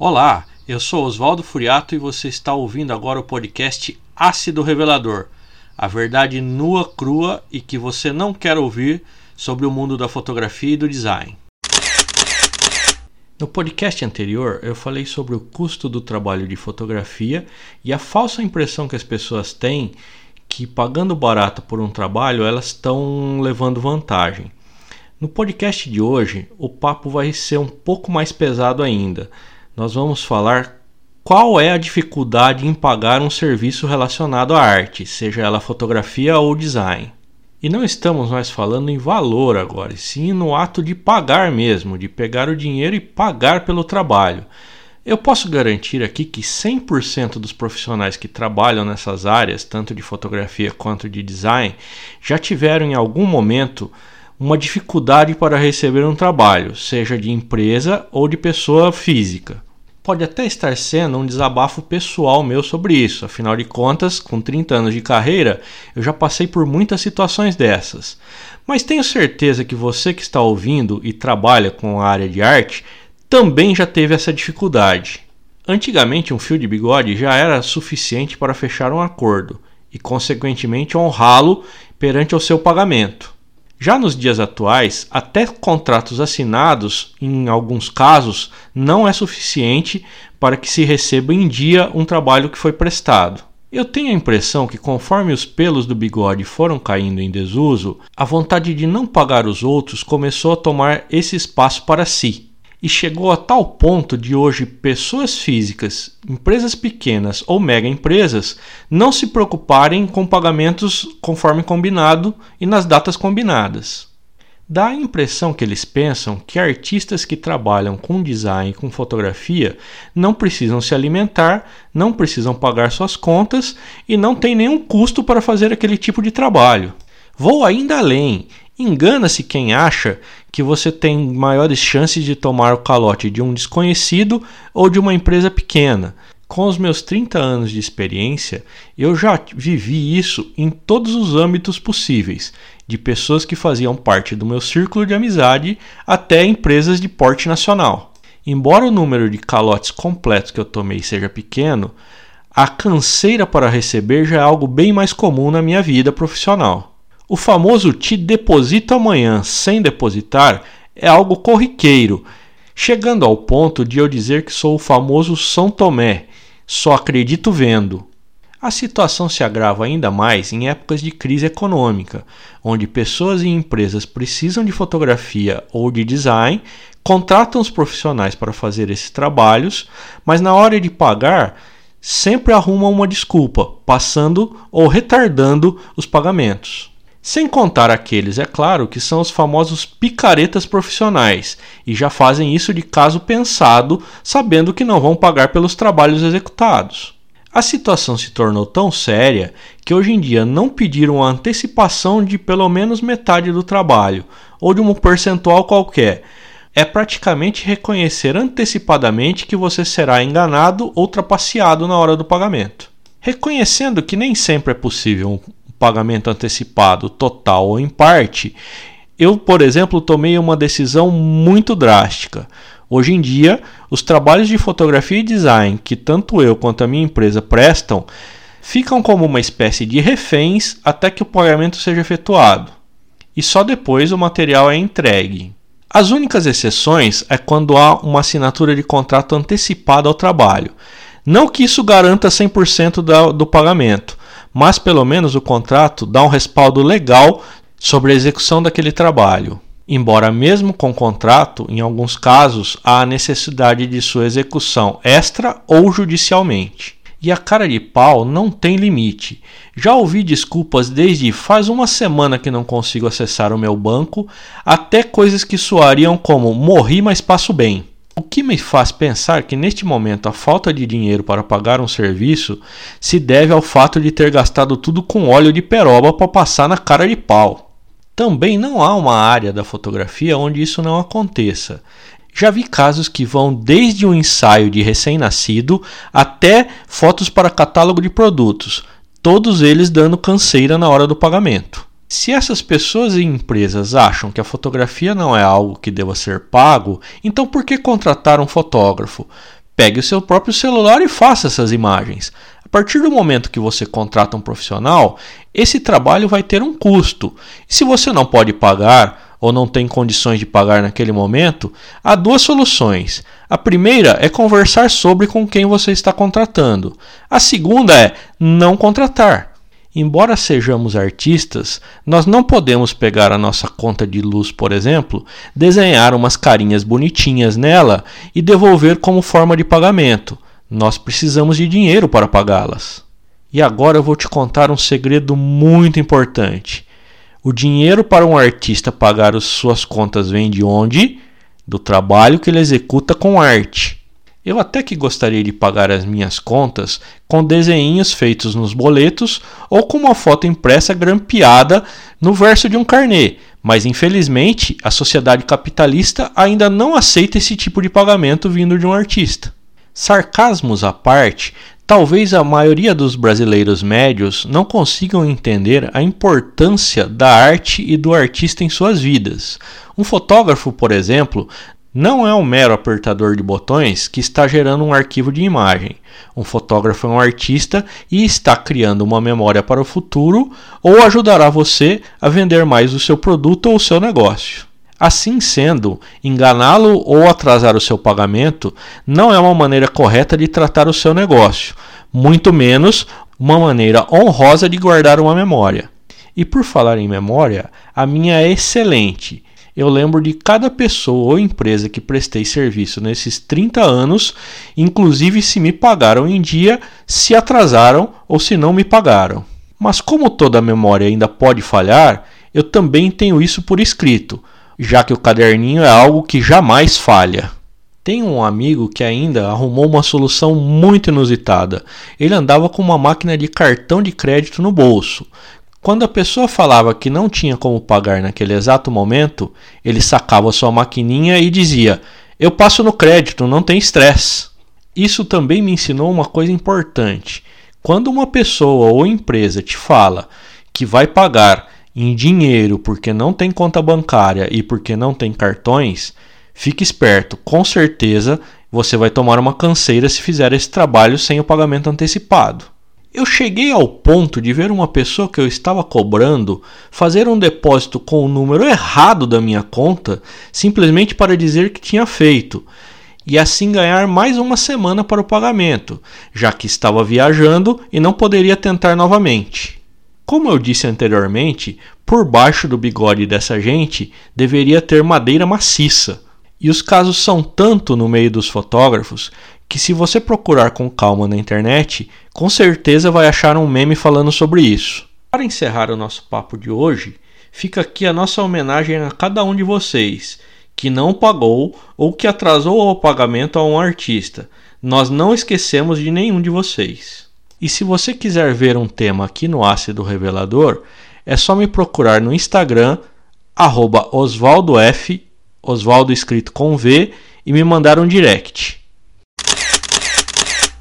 Olá, eu sou Oswaldo Furiato e você está ouvindo agora o podcast Ácido Revelador a verdade nua, crua e que você não quer ouvir sobre o mundo da fotografia e do design. No podcast anterior, eu falei sobre o custo do trabalho de fotografia e a falsa impressão que as pessoas têm que pagando barato por um trabalho elas estão levando vantagem. No podcast de hoje, o papo vai ser um pouco mais pesado ainda. Nós vamos falar qual é a dificuldade em pagar um serviço relacionado à arte, seja ela fotografia ou design. E não estamos mais falando em valor agora, sim no ato de pagar mesmo, de pegar o dinheiro e pagar pelo trabalho. Eu posso garantir aqui que 100% dos profissionais que trabalham nessas áreas, tanto de fotografia quanto de design, já tiveram em algum momento uma dificuldade para receber um trabalho, seja de empresa ou de pessoa física pode até estar sendo um desabafo pessoal meu sobre isso. Afinal de contas, com 30 anos de carreira, eu já passei por muitas situações dessas. Mas tenho certeza que você que está ouvindo e trabalha com a área de arte também já teve essa dificuldade. Antigamente, um fio de bigode já era suficiente para fechar um acordo e, consequentemente, honrá-lo perante o seu pagamento. Já nos dias atuais, até contratos assinados, em alguns casos, não é suficiente para que se receba em dia um trabalho que foi prestado. Eu tenho a impressão que, conforme os pelos do bigode foram caindo em desuso, a vontade de não pagar os outros começou a tomar esse espaço para si e chegou a tal ponto de hoje pessoas físicas, empresas pequenas ou mega empresas não se preocuparem com pagamentos conforme combinado e nas datas combinadas. Dá a impressão que eles pensam que artistas que trabalham com design e com fotografia não precisam se alimentar, não precisam pagar suas contas e não tem nenhum custo para fazer aquele tipo de trabalho. Vou ainda além Engana-se quem acha que você tem maiores chances de tomar o calote de um desconhecido ou de uma empresa pequena. Com os meus 30 anos de experiência, eu já vivi isso em todos os âmbitos possíveis, de pessoas que faziam parte do meu círculo de amizade até empresas de porte nacional. Embora o número de calotes completos que eu tomei seja pequeno, a canseira para receber já é algo bem mais comum na minha vida profissional. O famoso te deposito amanhã sem depositar é algo corriqueiro, chegando ao ponto de eu dizer que sou o famoso São Tomé, só acredito vendo. A situação se agrava ainda mais em épocas de crise econômica, onde pessoas e empresas precisam de fotografia ou de design, contratam os profissionais para fazer esses trabalhos, mas na hora de pagar sempre arrumam uma desculpa, passando ou retardando os pagamentos. Sem contar aqueles, é claro, que são os famosos picaretas profissionais e já fazem isso de caso pensado, sabendo que não vão pagar pelos trabalhos executados. A situação se tornou tão séria que hoje em dia não pedir uma antecipação de pelo menos metade do trabalho ou de um percentual qualquer é praticamente reconhecer antecipadamente que você será enganado ou trapaceado na hora do pagamento. Reconhecendo que nem sempre é possível pagamento antecipado total ou em parte, eu, por exemplo, tomei uma decisão muito drástica. Hoje em dia, os trabalhos de fotografia e design que tanto eu quanto a minha empresa prestam ficam como uma espécie de reféns até que o pagamento seja efetuado. E só depois o material é entregue. As únicas exceções é quando há uma assinatura de contrato antecipada ao trabalho. Não que isso garanta 100% do pagamento, mas pelo menos o contrato dá um respaldo legal sobre a execução daquele trabalho. Embora, mesmo com contrato, em alguns casos há a necessidade de sua execução extra ou judicialmente. E a cara de pau não tem limite. Já ouvi desculpas desde faz uma semana que não consigo acessar o meu banco, até coisas que soariam como morri, mas passo bem. O que me faz pensar que neste momento a falta de dinheiro para pagar um serviço se deve ao fato de ter gastado tudo com óleo de peroba para passar na cara de pau. Também não há uma área da fotografia onde isso não aconteça. Já vi casos que vão desde um ensaio de recém-nascido até fotos para catálogo de produtos, todos eles dando canseira na hora do pagamento. Se essas pessoas e empresas acham que a fotografia não é algo que deva ser pago, então por que contratar um fotógrafo? pegue o seu próprio celular e faça essas imagens. A partir do momento que você contrata um profissional, esse trabalho vai ter um custo. E se você não pode pagar ou não tem condições de pagar naquele momento, há duas soluções. A primeira é conversar sobre com quem você está contratando. A segunda é não contratar. Embora sejamos artistas, nós não podemos pegar a nossa conta de luz, por exemplo, desenhar umas carinhas bonitinhas nela e devolver como forma de pagamento. Nós precisamos de dinheiro para pagá-las. E agora eu vou te contar um segredo muito importante. O dinheiro para um artista pagar as suas contas vem de onde? Do trabalho que ele executa com arte. Eu até que gostaria de pagar as minhas contas com desenhos feitos nos boletos ou com uma foto impressa grampeada no verso de um carnê, mas infelizmente a sociedade capitalista ainda não aceita esse tipo de pagamento vindo de um artista. Sarcasmos à parte, talvez a maioria dos brasileiros médios não consigam entender a importância da arte e do artista em suas vidas. Um fotógrafo, por exemplo, não é um mero apertador de botões que está gerando um arquivo de imagem. Um fotógrafo é um artista e está criando uma memória para o futuro ou ajudará você a vender mais o seu produto ou o seu negócio. Assim sendo, enganá-lo ou atrasar o seu pagamento não é uma maneira correta de tratar o seu negócio, muito menos uma maneira honrosa de guardar uma memória. E por falar em memória, a minha é excelente eu lembro de cada pessoa ou empresa que prestei serviço nesses 30 anos, inclusive se me pagaram em dia, se atrasaram ou se não me pagaram. Mas como toda memória ainda pode falhar, eu também tenho isso por escrito, já que o caderninho é algo que jamais falha. Tenho um amigo que ainda arrumou uma solução muito inusitada. Ele andava com uma máquina de cartão de crédito no bolso. Quando a pessoa falava que não tinha como pagar naquele exato momento, ele sacava sua maquininha e dizia: Eu passo no crédito, não tem estresse. Isso também me ensinou uma coisa importante. Quando uma pessoa ou empresa te fala que vai pagar em dinheiro porque não tem conta bancária e porque não tem cartões, fique esperto, com certeza você vai tomar uma canseira se fizer esse trabalho sem o pagamento antecipado. Eu cheguei ao ponto de ver uma pessoa que eu estava cobrando fazer um depósito com o número errado da minha conta simplesmente para dizer que tinha feito e assim ganhar mais uma semana para o pagamento, já que estava viajando e não poderia tentar novamente. Como eu disse anteriormente, por baixo do bigode dessa gente deveria ter madeira maciça. E os casos são tanto no meio dos fotógrafos que se você procurar com calma na internet, com certeza vai achar um meme falando sobre isso. Para encerrar o nosso papo de hoje, fica aqui a nossa homenagem a cada um de vocês que não pagou ou que atrasou o pagamento a um artista. Nós não esquecemos de nenhum de vocês. E se você quiser ver um tema aqui no Ácido Revelador, é só me procurar no Instagram, arroba Osvaldo escrito com V, e me mandar um direct.